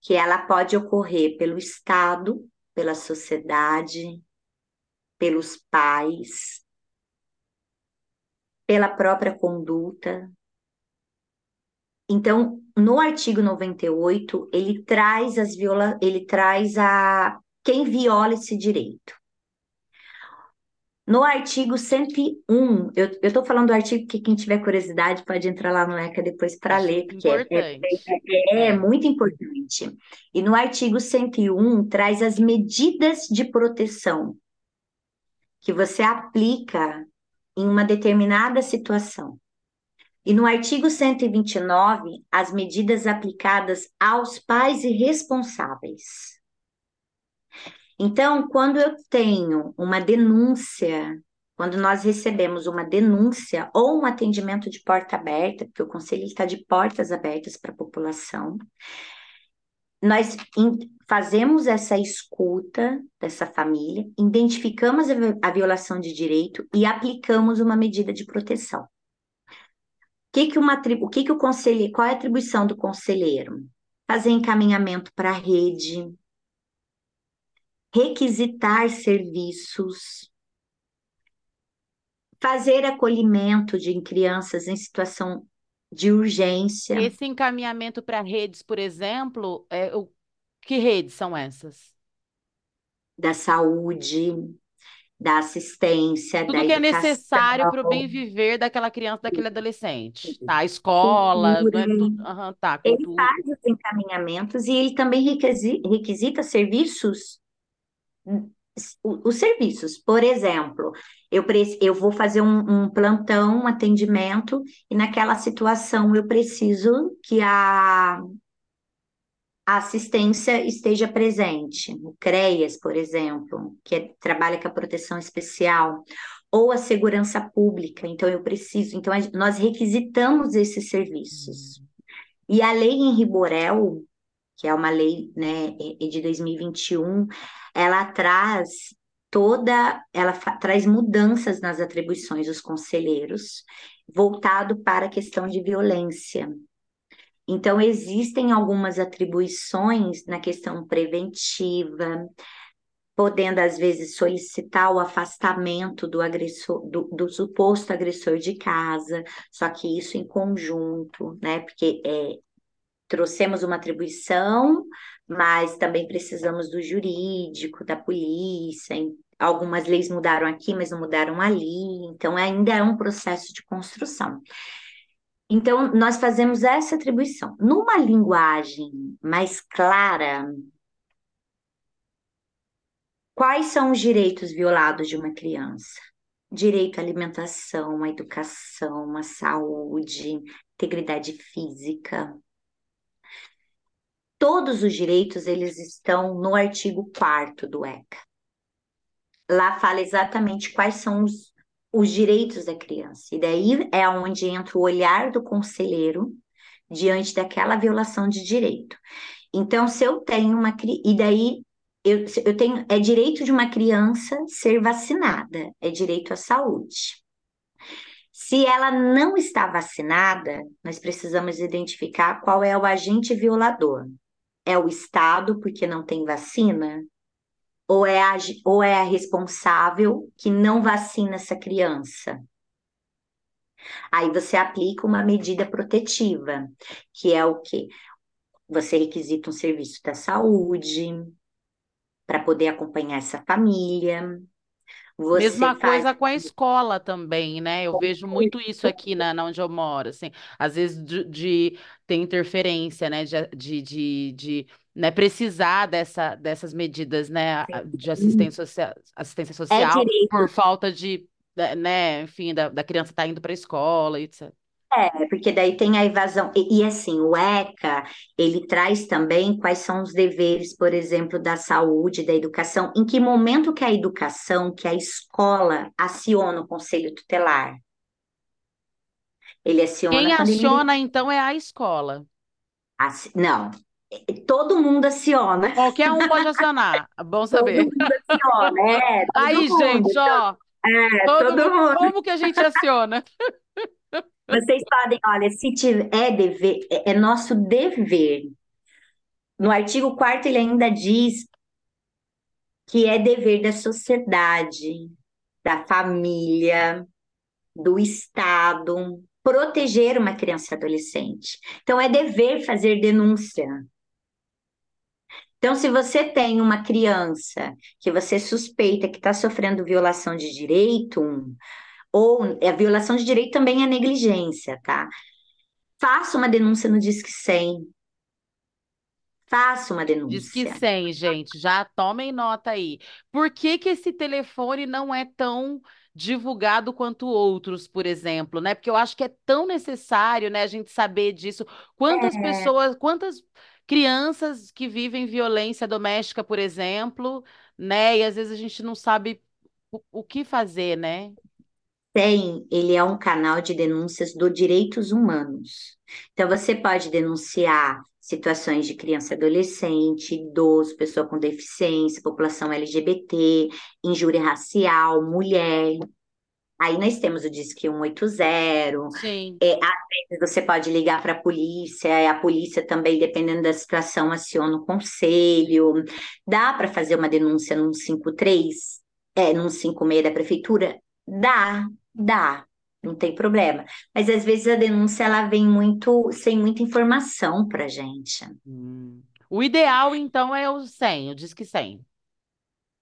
B: que ela pode ocorrer pelo Estado, pela sociedade, pelos pais, pela própria conduta. Então, no artigo 98, ele traz as viola... ele traz a quem viola esse direito. No artigo 101, eu estou falando do artigo que quem tiver curiosidade pode entrar lá no ECA depois para ler, porque é, é, é, é, muito importante. E no artigo 101 traz as medidas de proteção que você aplica em uma determinada situação. E no artigo 129, as medidas aplicadas aos pais e responsáveis. Então, quando eu tenho uma denúncia, quando nós recebemos uma denúncia ou um atendimento de porta aberta, porque o conselho está de portas abertas para a população, nós fazemos essa escuta dessa família, identificamos a violação de direito e aplicamos uma medida de proteção. O que, que, uma, o que, que o conselheiro, qual é a atribuição do conselheiro? Fazer encaminhamento para a rede, requisitar serviços, fazer acolhimento de crianças em situação de urgência.
A: Esse encaminhamento para redes, por exemplo, é, o, que redes são essas?
B: Da saúde, da assistência,
A: Tudo
B: da
A: que
B: educação.
A: é necessário para o bem viver daquela criança, daquele adolescente. Tá, escola, né, tudo, uhum, tá,
B: Ele faz os encaminhamentos e ele também requisita, requisita serviços os serviços. Por exemplo, eu, eu vou fazer um, um, plantão, um atendimento, e naquela situação eu preciso que a, a assistência esteja presente. O CREAS, por exemplo, que é, trabalha com a proteção especial, ou a segurança pública. Então, eu preciso. Então, nós requisitamos esses serviços. E a lei em Riborel, que é uma lei né, de 2021, ela traz toda, ela traz mudanças nas atribuições dos conselheiros, voltado para a questão de violência. Então, existem algumas atribuições na questão preventiva, podendo, às vezes, solicitar o afastamento do agressor, do, do, suposto agressor de casa, só que isso em conjunto, né? Porque é, trouxemos uma atribuição, mas também precisamos do jurídico, da polícia. Algumas leis mudaram aqui, mas não mudaram ali, então ainda é um processo de construção. Então, nós fazemos essa atribuição. Numa linguagem mais clara, quais são os direitos violados de uma criança? Direito à alimentação, à educação, à saúde, integridade física, todos os direitos eles estão no artigo 4 do ECA. Lá fala exatamente quais são os, os direitos da criança. E daí é onde entra o olhar do conselheiro diante daquela violação de direito. Então, se eu tenho uma e daí eu, eu tenho é direito de uma criança ser vacinada, é direito à saúde. Se ela não está vacinada, nós precisamos identificar qual é o agente violador. É o Estado, porque não tem vacina? Ou é a, ou é a responsável que não vacina essa criança? Aí você aplica uma medida protetiva, que é o quê? Você requisita um serviço da saúde para poder acompanhar essa família.
A: Você Mesma faz... coisa com a escola também, né? Eu vejo muito isso aqui na, na onde eu moro, assim, às vezes de, de ter interferência, né? De, de, de, de né? precisar dessa, dessas medidas, né? De assistência social, assistência é social é por falta de, né? Enfim, da, da criança estar tá indo para a escola, etc.
B: É, porque daí tem a evasão. E, e, assim, o ECA, ele traz também quais são os deveres, por exemplo, da saúde, da educação, em que momento que a educação, que a escola aciona o conselho tutelar?
A: Ele aciona. Quem aciona, ele... então, é a escola.
B: Não, todo mundo aciona.
A: Qualquer um pode acionar. Bom saber. Todo mundo aciona, é. Aí, mundo. gente, ó. É, todo, todo mundo. Como que a gente aciona?
B: Vocês podem, olha, se tiver, é dever, é, é nosso dever. No artigo 4 ele ainda diz que é dever da sociedade, da família, do Estado, proteger uma criança e adolescente. Então, é dever fazer denúncia. Então, se você tem uma criança que você suspeita que está sofrendo violação de direito, ou a violação de direito também é negligência, tá? Faça uma denúncia no Disque 100. Faça uma denúncia.
A: Disque 100, gente, já tomem nota aí. Por que que esse telefone não é tão divulgado quanto outros, por exemplo, né? Porque eu acho que é tão necessário, né, a gente saber disso. Quantas é... pessoas, quantas crianças que vivem violência doméstica, por exemplo, né? E às vezes a gente não sabe o, o que fazer, né?
B: Tem, ele é um canal de denúncias do direitos humanos. Então, você pode denunciar situações de criança e adolescente, idoso, pessoa com deficiência, população LGBT, injúria racial, mulher. Aí nós temos o Disque 180. Sim. É, às vezes você pode ligar para a polícia, a polícia também, dependendo da situação, aciona o conselho. Dá para fazer uma denúncia no 53, é, no 56 da prefeitura? Dá, Dá, não tem problema. Mas às vezes a denúncia ela vem muito sem muita informação para gente.
A: Hum. O ideal, então, é o 100, o Disque 100.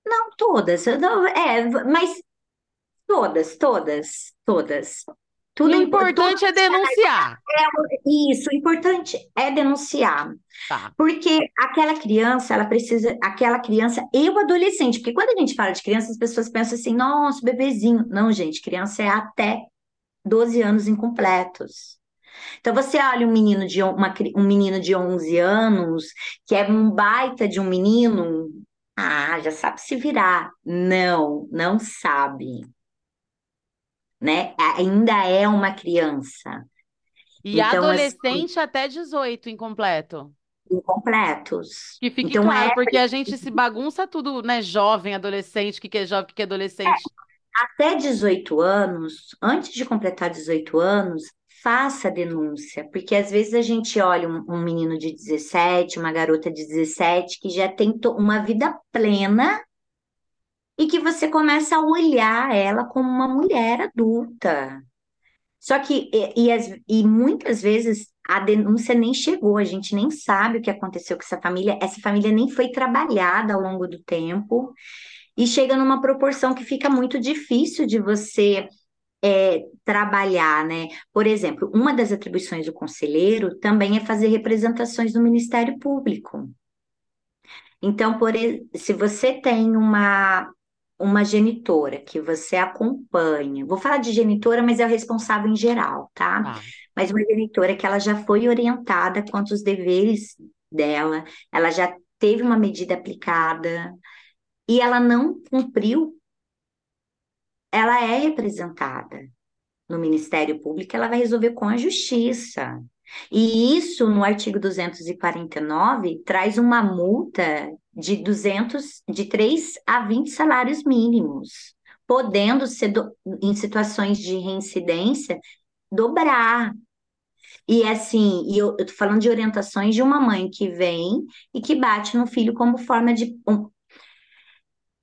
B: Não todas, não, é, mas todas, todas, todas.
A: Tudo o importante é denunciar.
B: É, isso, o importante é denunciar. Tá. Porque aquela criança, ela precisa, aquela criança e o adolescente, porque quando a gente fala de criança, as pessoas pensam assim, nossa, bebezinho. Não, gente, criança é até 12 anos incompletos. Então você olha um menino de uma, um menino de 11 anos, que é um baita de um menino, ah, já sabe se virar. Não, não sabe né? Ainda é uma criança.
A: E então, adolescente assim, até 18 incompleto.
B: Incompletos.
A: Que fique então, claro, é... porque a gente se bagunça tudo, né? Jovem, adolescente, o que, que é jovem, o que, que é adolescente.
B: É, até 18 anos, antes de completar 18 anos, faça a denúncia, porque às vezes a gente olha um, um menino de 17, uma garota de 17, que já tem uma vida plena e que você começa a olhar ela como uma mulher adulta. Só que, e, e, as, e, muitas vezes a denúncia nem chegou, a gente nem sabe o que aconteceu com essa família, essa família nem foi trabalhada ao longo do tempo, e chega numa proporção que fica muito difícil de você é, trabalhar, né? Por exemplo, uma das atribuições do conselheiro também é fazer representações no Ministério Público. Então, por, se você tem uma uma genitora que você acompanha, vou falar de genitora, mas é o responsável em geral, tá? Ah. Mas uma genitora que ela já foi orientada quanto aos deveres dela, ela já teve uma medida aplicada e ela não cumpriu, ela é representada no Ministério Público, ela vai resolver com a justiça. E isso, no artigo 249, traz uma multa de 200, de 3 a 20 salários mínimos, podendo ser, do, em situações de reincidência, dobrar. E assim, e eu, eu tô falando de orientações de uma mãe que vem e que bate no filho como forma de um,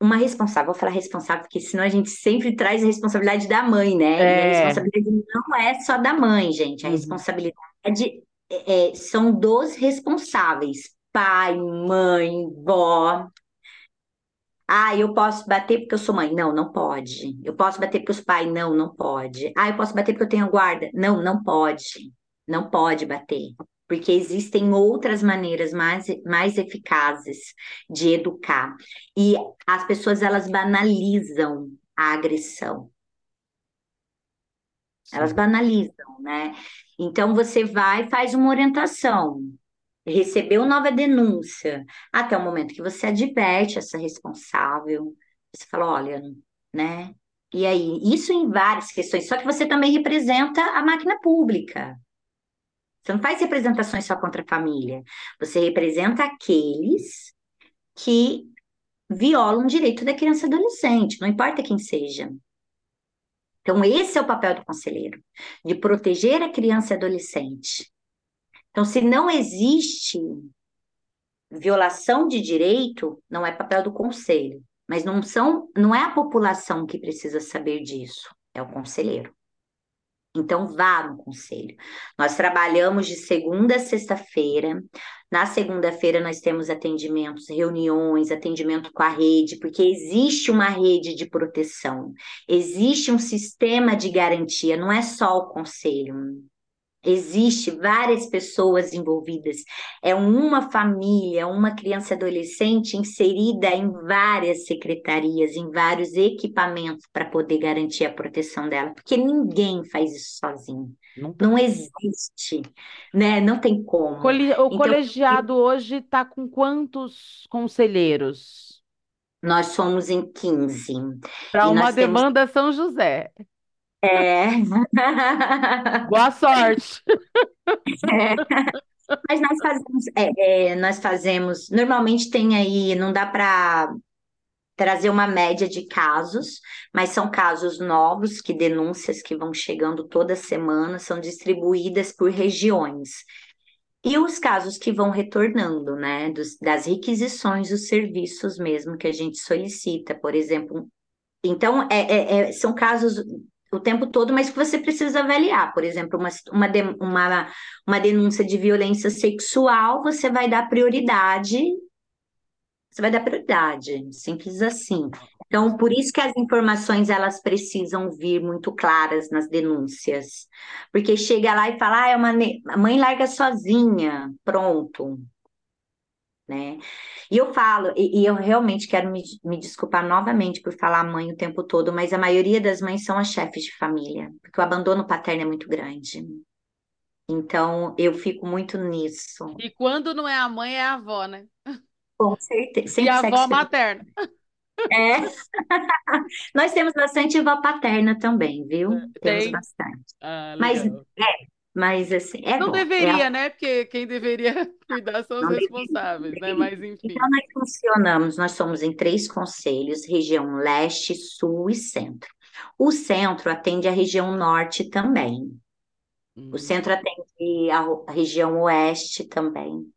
B: uma responsável, vou falar responsável, porque senão a gente sempre traz a responsabilidade da mãe, né? É. E a é. responsabilidade não é só da mãe, gente. A uhum. responsabilidade é, são dos responsáveis, pai, mãe, vó. Ah, eu posso bater porque eu sou mãe? Não, não pode. Eu posso bater porque eu sou pai? Não, não pode. Ah, eu posso bater porque eu tenho guarda? Não, não pode. Não pode bater. Porque existem outras maneiras mais, mais eficazes de educar. E as pessoas, elas banalizam a agressão. Elas banalizam, né? Então, você vai e faz uma orientação recebeu nova denúncia, até o momento que você adverte essa responsável, você fala, olha, né? E aí, isso em várias questões, só que você também representa a máquina pública. Você não faz representações só contra a família, você representa aqueles que violam o direito da criança e adolescente, não importa quem seja. Então, esse é o papel do conselheiro, de proteger a criança e adolescente. Então, se não existe violação de direito, não é papel do conselho. Mas não são, não é a população que precisa saber disso, é o conselheiro. Então, vá no conselho. Nós trabalhamos de segunda a sexta-feira. Na segunda-feira, nós temos atendimentos, reuniões, atendimento com a rede, porque existe uma rede de proteção, existe um sistema de garantia, não é só o conselho. Existe várias pessoas envolvidas. É uma família, uma criança e adolescente inserida em várias secretarias, em vários equipamentos para poder garantir a proteção dela, porque ninguém faz isso sozinho. Não, não existe, né? Não tem como.
A: o então, colegiado hoje está com quantos conselheiros?
B: Nós somos em 15.
A: Para uma demanda temos... São José.
B: É.
A: Boa sorte.
B: É. Mas nós fazemos, é, é, nós fazemos, normalmente tem aí, não dá para trazer uma média de casos, mas são casos novos, que denúncias que vão chegando toda semana, são distribuídas por regiões. E os casos que vão retornando, né, dos, das requisições dos serviços mesmo que a gente solicita, por exemplo. Então, é, é, é são casos o tempo todo, mas que você precisa avaliar. Por exemplo, uma, uma, uma, uma denúncia de violência sexual, você vai dar prioridade. Você vai dar prioridade, simples assim. Então, por isso que as informações elas precisam vir muito claras nas denúncias. Porque chega lá e fala, ah, é uma a mãe larga sozinha, pronto né? E eu falo, e, e eu realmente quero me, me, desculpar novamente por falar mãe o tempo todo, mas a maioria das mães são as chefes de família, porque o abandono paterno é muito grande. Então, eu fico muito nisso.
A: E quando não é a mãe, é a avó, né?
B: Com certeza. e
A: a avó materna.
B: É. Nós temos bastante avó paterna também, viu? Tem? Temos bastante.
A: Ah, Mas é,
B: mas assim, é
A: Não
B: bom.
A: deveria,
B: é...
A: né? Porque quem deveria cuidar são os responsáveis, deveria. né? Mas enfim.
B: Então nós funcionamos, nós somos em três conselhos, região leste, sul e centro. O centro atende a região norte também. Hum. O centro atende a, a região oeste também,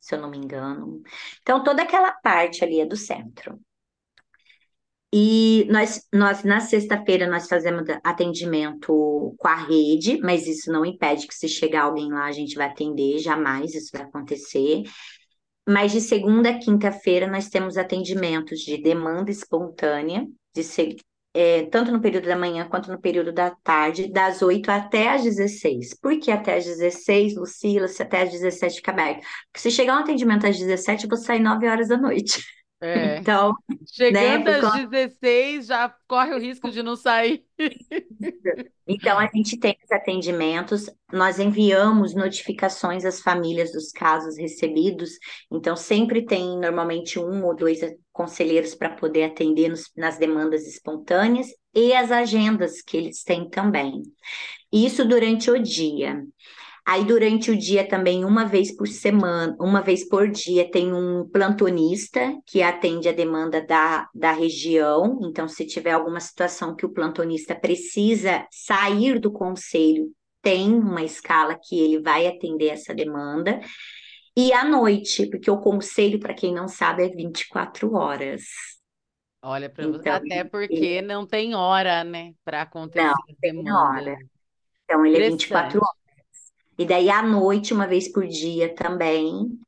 B: se eu não me engano. Então toda aquela parte ali é do centro. E nós, nós na sexta-feira, nós fazemos atendimento com a rede, mas isso não impede que se chegar alguém lá, a gente vai atender, jamais isso vai acontecer. Mas de segunda a quinta-feira, nós temos atendimentos de demanda espontânea, de é, tanto no período da manhã quanto no período da tarde, das 8 até às 16. Por que até às 16, Lucila, se até às 17 fica aberto? Porque se chegar um atendimento às 17, eu vou sair 9 horas da noite.
A: É. Então, chegando né, às 16, já corre o risco de não sair.
B: Então, a gente tem os atendimentos, nós enviamos notificações às famílias dos casos recebidos, então sempre tem normalmente um ou dois conselheiros para poder atender nos, nas demandas espontâneas e as agendas que eles têm também. Isso durante o dia. Aí, durante o dia também, uma vez por semana, uma vez por dia, tem um plantonista que atende a demanda da, da região. Então, se tiver alguma situação que o plantonista precisa sair do conselho, tem uma escala que ele vai atender essa demanda. E à noite, porque o conselho, para quem não sabe, é 24 horas.
A: Olha, pra então, até porque não tem hora, né, para acontecer.
B: Não, tem hora. Então, ele é 24 horas. E daí, à noite, uma vez por dia também,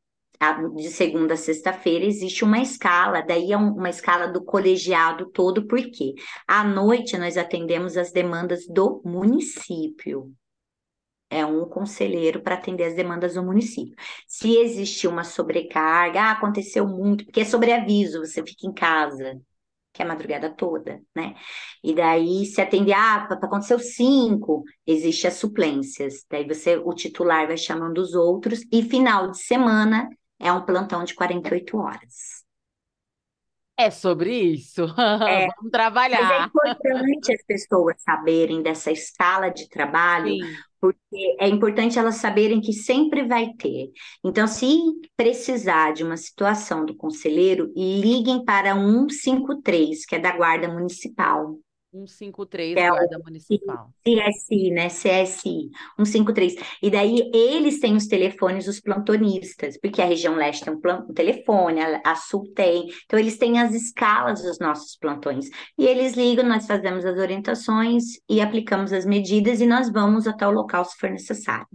B: de segunda a sexta-feira, existe uma escala, daí é uma escala do colegiado todo, porque à noite nós atendemos as demandas do município. É um conselheiro para atender as demandas do município. Se existir uma sobrecarga, ah, aconteceu muito, porque é sobreaviso, você fica em casa que é a madrugada toda, né? E daí, se atender, ah, aconteceu cinco, existe as suplências. Daí você, o titular vai chamando os outros, e final de semana é um plantão de 48 horas.
A: É sobre isso. É, Vamos trabalhar.
B: Mas é importante as pessoas saberem dessa escala de trabalho, Sim porque é importante elas saberem que sempre vai ter. Então, se precisar de uma situação do conselheiro, liguem para 153, que é da Guarda Municipal.
A: 153, é Guarda Municipal.
B: CSI, né? CSI, 153. E daí eles têm os telefones dos plantonistas, porque a região leste tem um, plan... um telefone, a, a, sul tem. Então, eles têm as escalas dos nossos plantões. E eles ligam, nós fazemos as orientações e aplicamos as medidas e nós vamos até o local se for necessário.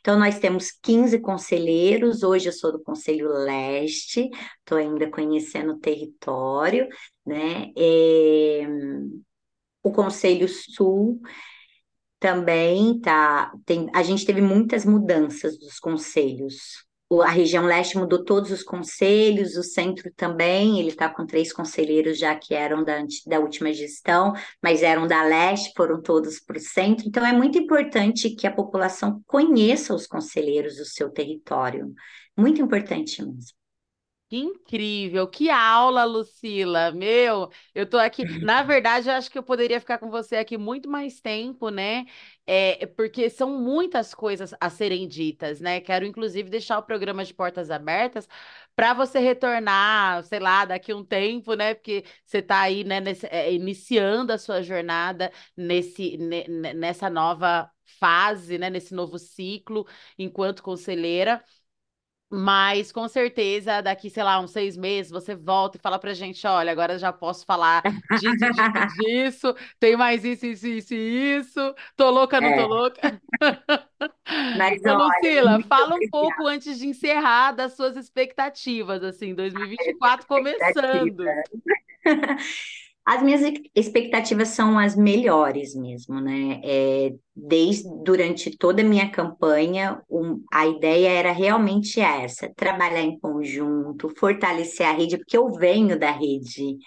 B: Então, nós temos 15 conselheiros, hoje eu sou do Conselho Leste, estou ainda conhecendo o território, né? É o Conselho Sul também tá. Tem, a gente teve muitas mudanças dos conselhos. A região leste mudou todos os conselhos, o centro também, ele está com três conselheiros já que eram da, da última gestão, mas eram da leste, foram todos para o centro. Então, é muito importante que a população conheça os conselheiros do seu território. Muito importante mesmo.
A: Que incrível, que aula, Lucila. Meu, eu tô aqui. Na verdade, eu acho que eu poderia ficar com você aqui muito mais tempo, né? É, porque são muitas coisas a serem ditas, né? Quero, inclusive, deixar o programa de portas abertas para você retornar, sei lá, daqui um tempo, né? Porque você está aí, né, nesse, é, iniciando a sua jornada nesse, nessa nova fase, né? Nesse novo ciclo enquanto conselheira. Mas com certeza, daqui, sei lá, uns seis meses, você volta e fala pra gente: olha, agora já posso falar disso, disso, disso, tem mais isso, isso, isso isso, tô louca, não é. tô louca. Mas, então, olha, Lucila, fala um pouco antes de encerrar das suas expectativas, assim, 2024 começando.
B: As minhas expectativas são as melhores mesmo, né? É, desde durante toda a minha campanha, um, a ideia era realmente essa: trabalhar em conjunto, fortalecer a rede, porque eu venho da rede.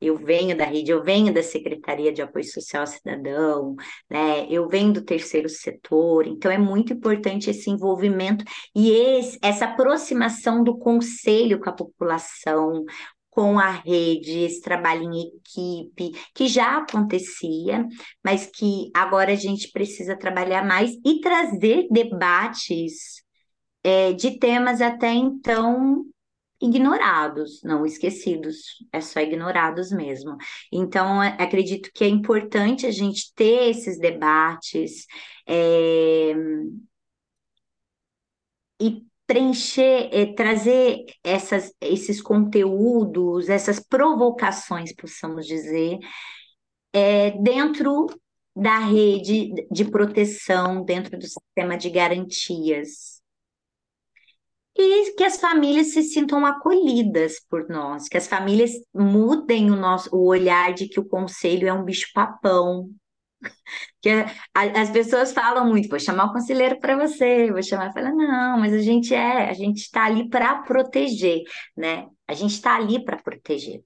B: Eu venho da rede, eu venho da Secretaria de Apoio Social Cidadão, né? Eu venho do terceiro setor, então é muito importante esse envolvimento e esse, essa aproximação do conselho com a população, com a rede, esse trabalho em equipe, que já acontecia, mas que agora a gente precisa trabalhar mais e trazer debates é, de temas até então ignorados, não esquecidos, é só ignorados mesmo. Então, acredito que é importante a gente ter esses debates é, e preencher, é, trazer essas, esses conteúdos, essas provocações, possamos dizer, é, dentro da rede de proteção, dentro do sistema de garantias. E que as famílias se sintam acolhidas por nós, que as famílias mudem o nosso o olhar de que o conselho é um bicho-papão, que as pessoas falam muito, vou chamar o conselheiro para você, vou chamar, fala, não, mas a gente é, a gente está ali para proteger, né? A gente está ali para proteger.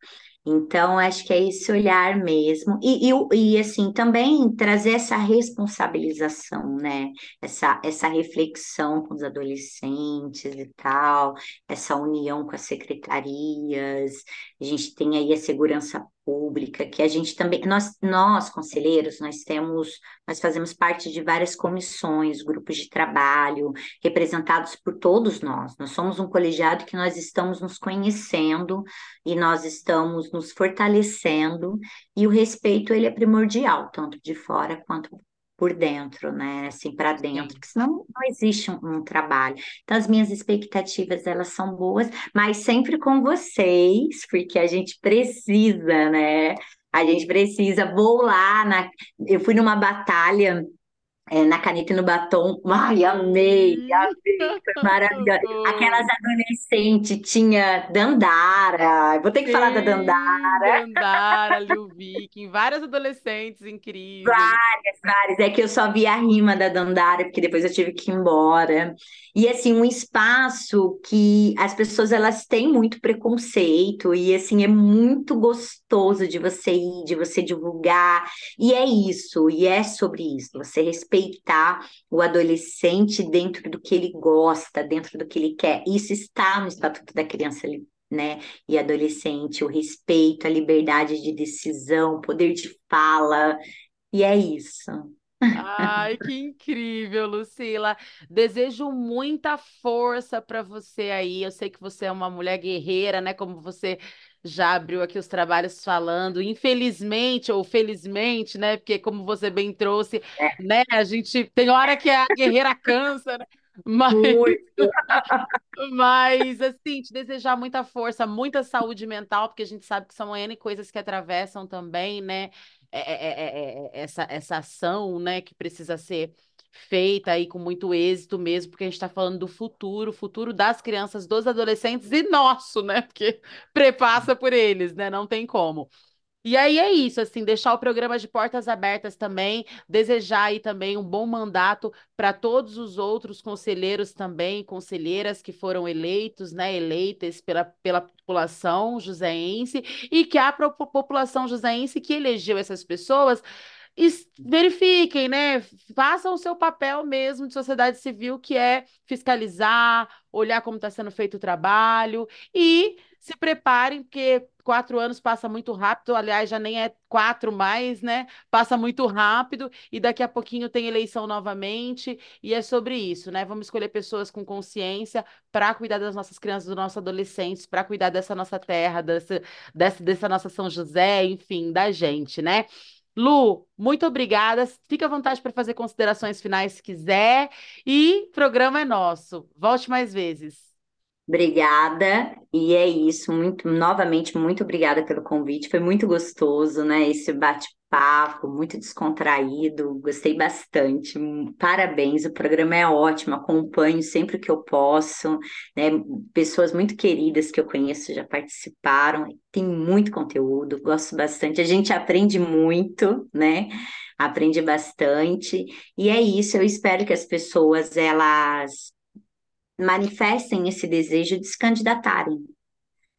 B: Então, acho que é esse olhar mesmo. E, e, e, assim, também trazer essa responsabilização, né? Essa, essa reflexão com os adolescentes e tal, essa união com as secretarias. A gente tem aí a segurança pública, que a gente também, nós, nós conselheiros, nós temos, nós fazemos parte de várias comissões, grupos de trabalho, representados por todos nós. Nós somos um colegiado que nós estamos nos conhecendo e nós estamos nos fortalecendo, e o respeito ele é primordial, tanto de fora quanto por dentro, né? Assim, para dentro, porque senão não existe um, um, trabalho. Então, as minhas expectativas, elas são boas, mas sempre com vocês, porque a gente precisa, né? A gente precisa, vou lá, na... eu fui numa batalha é, na caneta e no batom. Ai, amei, hum. amei, foi maravilhoso. Aquelas adolescentes, tinha Dandara, vou ter que Sim, falar da Dandara.
A: Dandara, Lil Viking, várias adolescentes incríveis.
B: Várias, várias. É que eu só vi a rima da Dandara, porque depois eu tive que ir embora. E, assim, um espaço que as pessoas, elas têm muito preconceito e, assim, é muito gostoso de você ir, de você divulgar. E é isso, e é sobre isso, você respeita respeitar o adolescente dentro do que ele gosta, dentro do que ele quer. Isso está no Estatuto da Criança né, e Adolescente, o respeito, a liberdade de decisão, poder de fala, e é isso.
A: Ai, que incrível, Lucila. Desejo muita força para você aí. Eu sei que você é uma mulher guerreira, né? Como você já abriu aqui os trabalhos falando, infelizmente ou felizmente, né? Porque como você bem trouxe, é. né? A gente tem hora que a guerreira cansa, né? Mas, mas assim, te desejar muita força, muita saúde mental, porque a gente sabe que são N coisas que atravessam também, né? É, é, é, essa, essa ação, né, que precisa ser feita aí com muito êxito mesmo, porque a gente está falando do futuro, futuro das crianças, dos adolescentes e nosso, né? Porque prepassa por eles, né? Não tem como. E aí é isso, assim, deixar o programa de portas abertas também, desejar aí também um bom mandato para todos os outros conselheiros também, conselheiras que foram eleitos, né, eleitas pela, pela população joseense e que a população joseense que elegeu essas pessoas verifiquem, né? Façam o seu papel mesmo de sociedade civil, que é fiscalizar, olhar como está sendo feito o trabalho e se preparem, porque quatro anos passa muito rápido, aliás, já nem é quatro mais, né? Passa muito rápido e daqui a pouquinho tem eleição novamente, e é sobre isso, né? Vamos escolher pessoas com consciência para cuidar das nossas crianças, dos nossos adolescentes, para cuidar dessa nossa terra, dessa, dessa, dessa nossa São José, enfim, da gente, né? Lu, muito obrigada. Fica à vontade para fazer considerações finais se quiser. E o programa é nosso. Volte mais vezes.
B: Obrigada, e é isso. Muito, novamente, muito obrigada pelo convite. Foi muito gostoso, né? Esse bate-papo, muito descontraído. Gostei bastante. Parabéns, o programa é ótimo. Acompanho sempre que eu posso. Né? Pessoas muito queridas que eu conheço já participaram. Tem muito conteúdo, gosto bastante. A gente aprende muito, né? Aprende bastante. E é isso. Eu espero que as pessoas elas manifestem esse desejo de se candidatarem,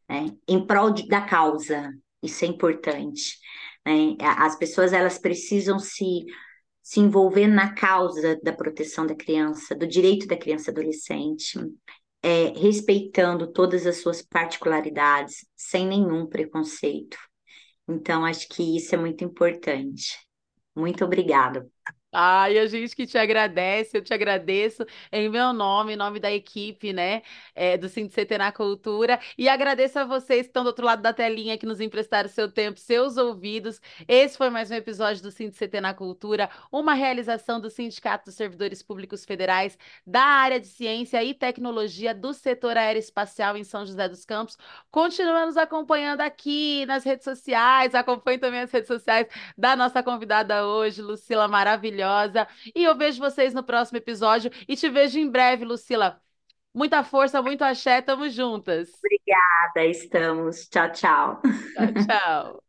B: né, em prol da causa. Isso é importante. Né? As pessoas elas precisam se se envolver na causa da proteção da criança, do direito da criança e adolescente, é, respeitando todas as suas particularidades, sem nenhum preconceito. Então, acho que isso é muito importante. Muito obrigada.
A: Ai, a gente que te agradece, eu te agradeço em meu nome, em nome da equipe, né, é, do CT na Cultura, e agradeço a vocês que estão do outro lado da telinha, que nos emprestaram seu tempo, seus ouvidos. Esse foi mais um episódio do CT na Cultura, uma realização do Sindicato dos Servidores Públicos Federais da área de Ciência e Tecnologia do setor aeroespacial em São José dos Campos. Continua nos acompanhando aqui nas redes sociais, acompanhe também as redes sociais da nossa convidada hoje, Lucila Maravilhosa maravilhosa. E eu vejo vocês no próximo episódio e te vejo em breve, Lucila. Muita força, muito axé, tamo juntas.
B: Obrigada, estamos. Tchau, tchau.
A: Tchau, tchau.